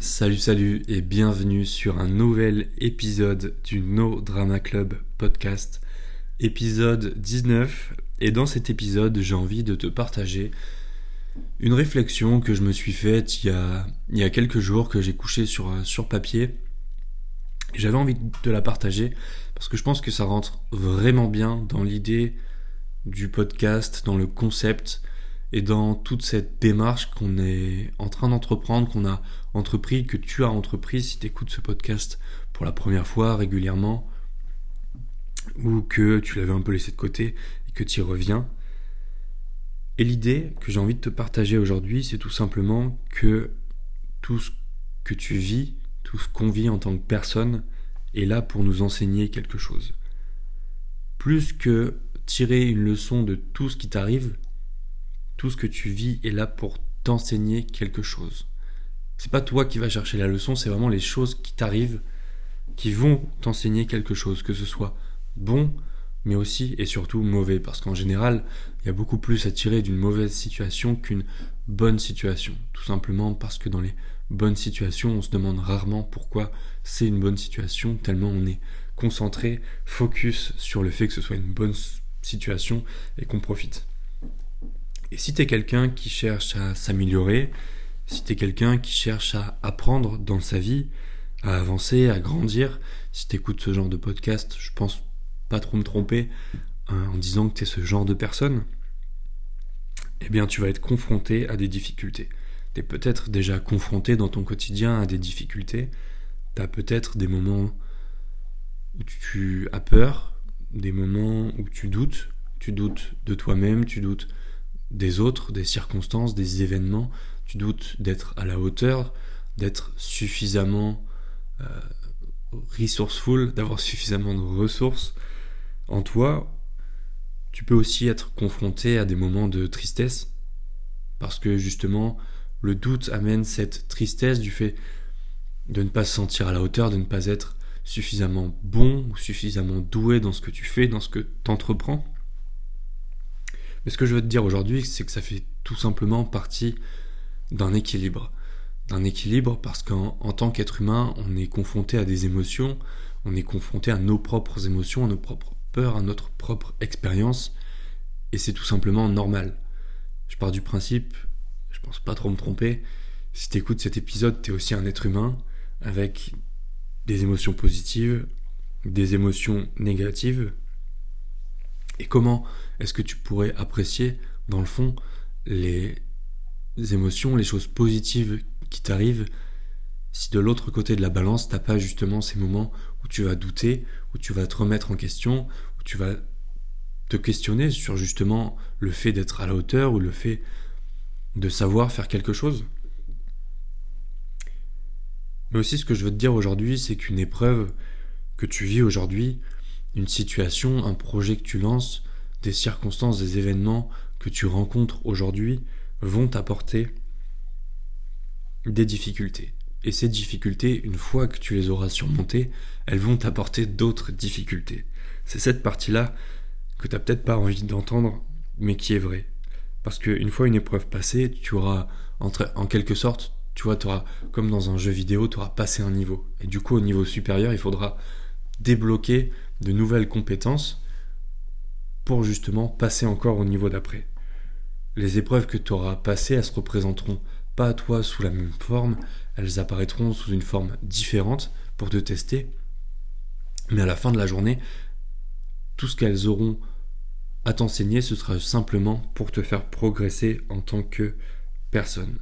Salut salut et bienvenue sur un nouvel épisode du No Drama Club podcast, épisode 19 et dans cet épisode j'ai envie de te partager une réflexion que je me suis faite il y a, quelques jours que j'ai couché sur, sur papier. J'avais envie de la partager parce que je pense que ça rentre vraiment bien dans l'idée du podcast, dans le concept et dans toute cette démarche qu'on est en train d'entreprendre, qu'on a entrepris, que tu as entrepris si tu écoutes ce podcast pour la première fois régulièrement, ou que tu l'avais un peu laissé de côté et que tu y reviens. Et l'idée que j'ai envie de te partager aujourd'hui, c'est tout simplement que tout ce que tu vis, tout ce qu'on vit en tant que personne, est là pour nous enseigner quelque chose. Plus que tirer une leçon de tout ce qui t'arrive, tout ce que tu vis est là pour t'enseigner quelque chose. C'est pas toi qui vas chercher la leçon, c'est vraiment les choses qui t'arrivent qui vont t'enseigner quelque chose, que ce soit bon, mais aussi et surtout mauvais, parce qu'en général, il y a beaucoup plus à tirer d'une mauvaise situation qu'une bonne situation, tout simplement parce que dans les bonnes situations, on se demande rarement pourquoi c'est une bonne situation, tellement on est concentré, focus sur le fait que ce soit une bonne situation et qu'on profite. Et si tu es quelqu'un qui cherche à s'améliorer, si tu es quelqu'un qui cherche à apprendre dans sa vie, à avancer, à grandir, si tu écoutes ce genre de podcast, je pense pas trop me tromper hein, en disant que tu es ce genre de personne, eh bien tu vas être confronté à des difficultés. Tu es peut-être déjà confronté dans ton quotidien à des difficultés, tu as peut-être des moments où tu as peur, des moments où tu doutes, tu doutes de toi-même, tu doutes des autres, des circonstances, des événements, tu doutes d'être à la hauteur, d'être suffisamment euh, resourceful, d'avoir suffisamment de ressources en toi, tu peux aussi être confronté à des moments de tristesse, parce que justement, le doute amène cette tristesse du fait de ne pas se sentir à la hauteur, de ne pas être suffisamment bon ou suffisamment doué dans ce que tu fais, dans ce que tu entreprends. Mais ce que je veux te dire aujourd'hui, c'est que ça fait tout simplement partie d'un équilibre. D'un équilibre parce qu'en tant qu'être humain, on est confronté à des émotions, on est confronté à nos propres émotions, à nos propres peurs, à notre propre expérience, et c'est tout simplement normal. Je pars du principe, je pense pas trop me tromper, si tu écoutes cet épisode, tu es aussi un être humain avec des émotions positives, des émotions négatives, et comment est-ce que tu pourrais apprécier, dans le fond, les émotions, les choses positives qui t'arrivent si de l'autre côté de la balance, t'as pas justement ces moments où tu vas douter, où tu vas te remettre en question, où tu vas te questionner sur justement le fait d'être à la hauteur ou le fait de savoir faire quelque chose? Mais aussi ce que je veux te dire aujourd'hui, c'est qu'une épreuve que tu vis aujourd'hui, une situation, un projet que tu lances, des circonstances, des événements que tu rencontres aujourd'hui vont t'apporter des difficultés. Et ces difficultés, une fois que tu les auras surmontées, elles vont t'apporter d'autres difficultés. C'est cette partie-là que tu n'as peut-être pas envie d'entendre, mais qui est vraie. Parce qu'une fois une épreuve passée, tu auras, en quelque sorte, tu auras, comme dans un jeu vidéo, tu auras passé un niveau. Et du coup, au niveau supérieur, il faudra débloquer de nouvelles compétences pour justement passer encore au niveau d'après. Les épreuves que tu auras passées, elles se représenteront pas à toi sous la même forme, elles apparaîtront sous une forme différente pour te tester. Mais à la fin de la journée, tout ce qu'elles auront à t'enseigner, ce sera simplement pour te faire progresser en tant que personne.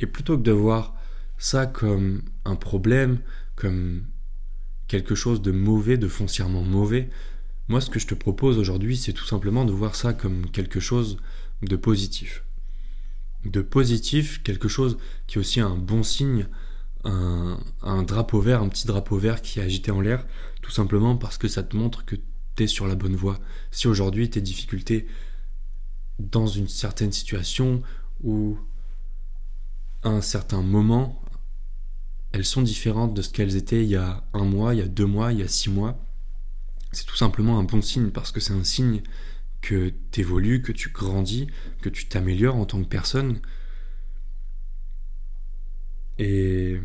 Et plutôt que de voir ça comme un problème, comme quelque chose de mauvais, de foncièrement mauvais. Moi, ce que je te propose aujourd'hui, c'est tout simplement de voir ça comme quelque chose de positif. De positif, quelque chose qui est aussi un bon signe, un, drapeau vert, un petit drapeau vert qui est agité en l'air, tout simplement parce que ça te montre que tu es sur la bonne voie. Si aujourd'hui tes difficultés dans une certaine situation ou à un certain moment, elles sont différentes de ce qu'elles étaient il y a un mois, il y a deux mois, il y a six mois. C'est tout simplement un bon signe parce que c'est un signe que tu évolues, que tu grandis, que tu t'améliores en tant que personne. Et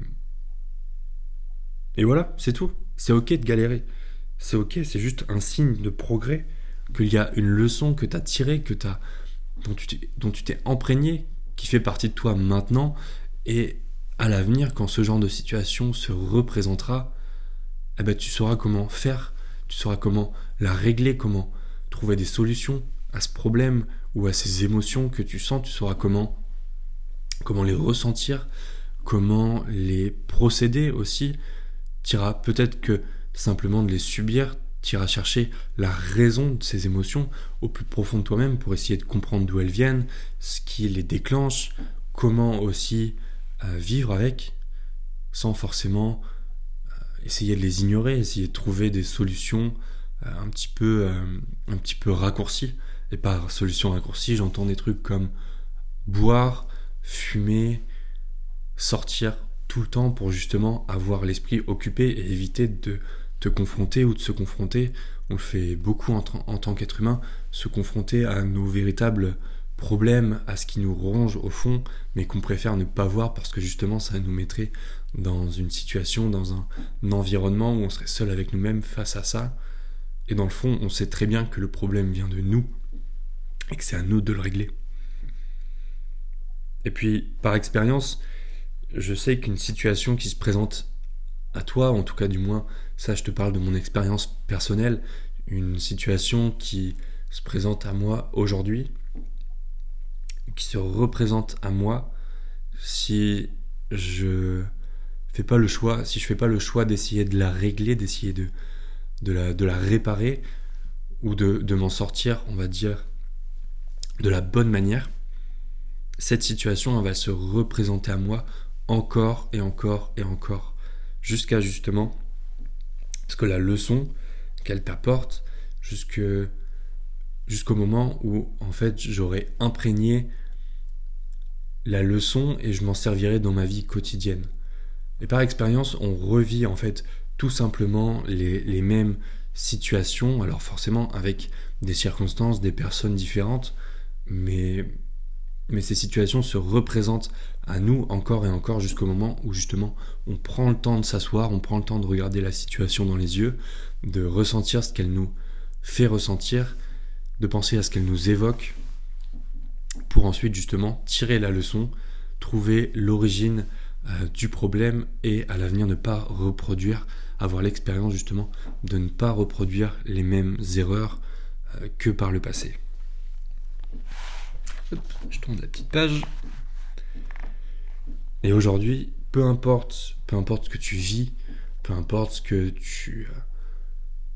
Et voilà, c'est tout. C'est ok de galérer. C'est ok, c'est juste un signe de progrès, qu'il y a une leçon que tu as tirée, que as, dont tu t'es imprégné, qui fait partie de toi maintenant, et à l'avenir, quand ce genre de situation se représentera, eh ben, tu sauras comment faire, tu sauras comment la régler, comment trouver des solutions à ce problème ou à ces émotions que tu sens, tu sauras comment, les ressentir, comment les procéder aussi. Tu peut-être que simplement de les subir, tu chercher la raison de ces émotions au plus profond de toi-même pour essayer de comprendre d'où elles viennent, ce qui les déclenche, comment aussi euh, vivre avec, sans forcément essayer de les ignorer, essayer de trouver des solutions euh, un petit peu, un petit peu raccourcies. Et par solution raccourcie, j'entends des trucs comme boire, fumer, sortir tout le temps pour justement avoir l'esprit occupé et éviter de te confronter ou de se confronter. On le fait beaucoup en tant qu'être humain, se confronter à nos véritables problèmes, à ce qui nous ronge au fond, mais qu'on préfère ne pas voir parce que justement ça nous mettrait dans une situation, dans un, un environnement où on serait seul avec nous-mêmes face à ça. Et dans le fond, on sait très bien que le problème vient de nous et que c'est à nous de le régler. Et puis, par expérience, je sais qu'une situation qui se présente à toi, en tout cas du moins, ça je te parle de mon expérience personnelle, une situation qui se présente à moi aujourd'hui, qui se représente à moi, si je fais pas le choix, si je fais pas le choix d'essayer de la régler, d'essayer de, la, réparer, ou de, m'en sortir, on va dire, de la bonne manière, cette situation va se représenter à moi encore et encore et encore, jusqu'à justement ce que la leçon qu'elle t'apporte, jusqu'au moment où en fait j'aurai imprégné la leçon et je m'en servirai dans ma vie quotidienne. Et par expérience, on revit en fait tout simplement les, les mêmes situations, alors forcément avec des circonstances, des personnes différentes, mais mais ces situations se représentent à nous encore et encore jusqu'au moment où justement on prend le temps de s'asseoir, on prend le temps de regarder la situation dans les yeux, de ressentir ce qu'elle nous fait ressentir, de penser à ce qu'elle nous évoque, pour ensuite justement tirer la leçon, trouver l'origine euh, du problème et à l'avenir ne pas reproduire, avoir l'expérience justement de ne pas reproduire les mêmes erreurs euh, que par le passé je tourne la petite page. Et aujourd'hui, peu importe, ce que tu vis, peu importe ce que tu euh,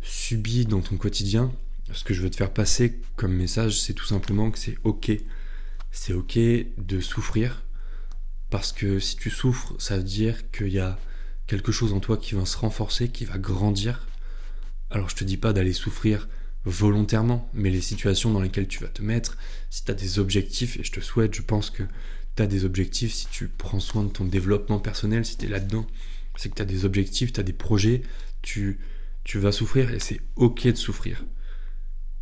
subis dans ton quotidien, ce que je veux te faire passer comme message, c'est tout simplement que c'est ok. C'est ok de souffrir. Parce que si tu souffres, ça veut dire qu'il y a quelque chose en toi qui va se renforcer, qui va grandir. Alors je te dis pas d'aller souffrir volontairement, mais les situations dans lesquelles tu vas te mettre, si tu as des objectifs, et je te souhaite, je pense que tu as des objectifs, si tu prends soin de ton développement personnel, si tu es là-dedans, c'est que tu as des objectifs, tu as des projets, tu, tu vas souffrir et c'est ok de souffrir.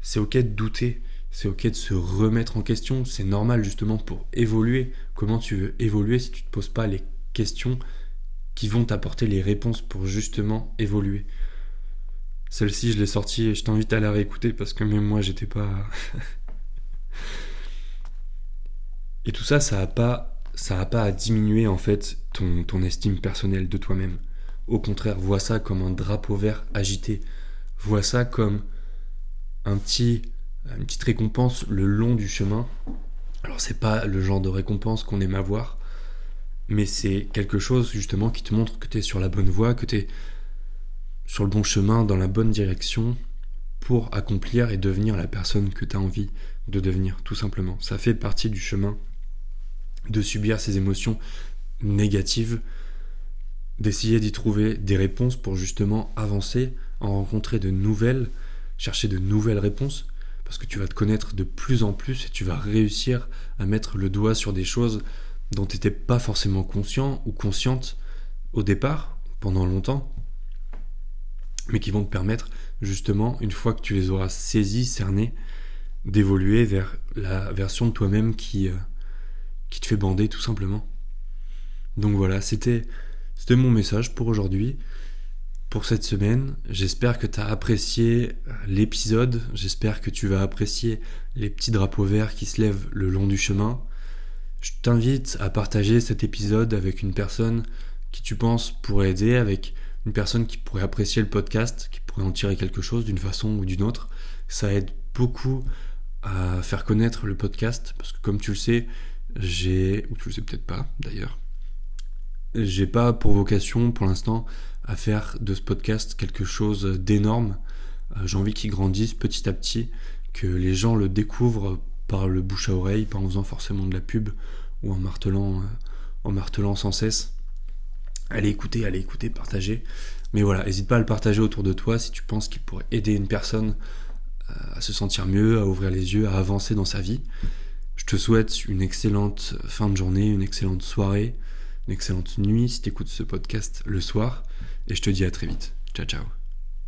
C'est ok de douter, c'est ok de se remettre en question, c'est normal justement pour évoluer. Comment tu veux évoluer si tu ne te poses pas les questions qui vont t'apporter les réponses pour justement évoluer? Celle-ci, je l'ai sortie et je t'invite à la réécouter parce que même moi, j'étais pas. et tout ça, ça a pas, ça pas à diminuer en fait ton, ton estime personnelle de toi-même. Au contraire, vois ça comme un drapeau vert agité. Vois ça comme un petit, une petite récompense le long du chemin. Alors c'est pas le genre de récompense qu'on aime avoir, mais c'est quelque chose justement qui te montre que tu es sur la bonne voie, que tu es sur le bon chemin, dans la bonne direction pour accomplir et devenir la personne que tu as envie de devenir, tout simplement. Ça fait partie du chemin de subir ces émotions négatives, d'essayer d'y trouver des réponses pour justement avancer, en rencontrer de nouvelles, chercher de nouvelles réponses, parce que tu vas te connaître de plus en plus et tu vas réussir à mettre le doigt sur des choses dont tu n'étais pas forcément conscient ou consciente au départ, pendant longtemps, mais qui vont te permettre justement, une fois que tu les auras saisis, cernés, d'évoluer vers la version de toi-même qui, euh, qui te fait bander tout simplement. Donc voilà, c'était, c'était mon message pour aujourd'hui. Pour cette semaine. J'espère que tu as apprécié l'épisode. J'espère que tu vas apprécier les petits drapeaux verts qui se lèvent le long du chemin. Je t'invite à partager cet épisode avec une personne qui tu penses pourrait aider, avec une personne qui pourrait apprécier le podcast, qui pourrait en tirer quelque chose d'une façon ou d'une autre. Ça aide beaucoup à faire connaître le podcast, parce que comme tu le sais, j'ai, ou tu le sais peut-être pas d'ailleurs, j'ai pas pour vocation pour l'instant à faire de ce podcast quelque chose d'énorme. Euh, j'ai envie qu'il grandisse petit à petit, que les gens le découvrent par le bouche à oreille, pas en faisant forcément de la pub ou en martelant, euh, en martelant sans cesse. Allez écouter, allez écouter, partager. Mais voilà, n'hésite pas à le partager autour de toi si tu penses qu'il pourrait aider une personne euh, à se sentir mieux, à ouvrir les yeux, à avancer dans sa vie. Je te souhaite une excellente fin de journée, une excellente soirée, une excellente nuit si tu écoutes ce podcast le soir. Et je te dis à très vite. Ciao ciao.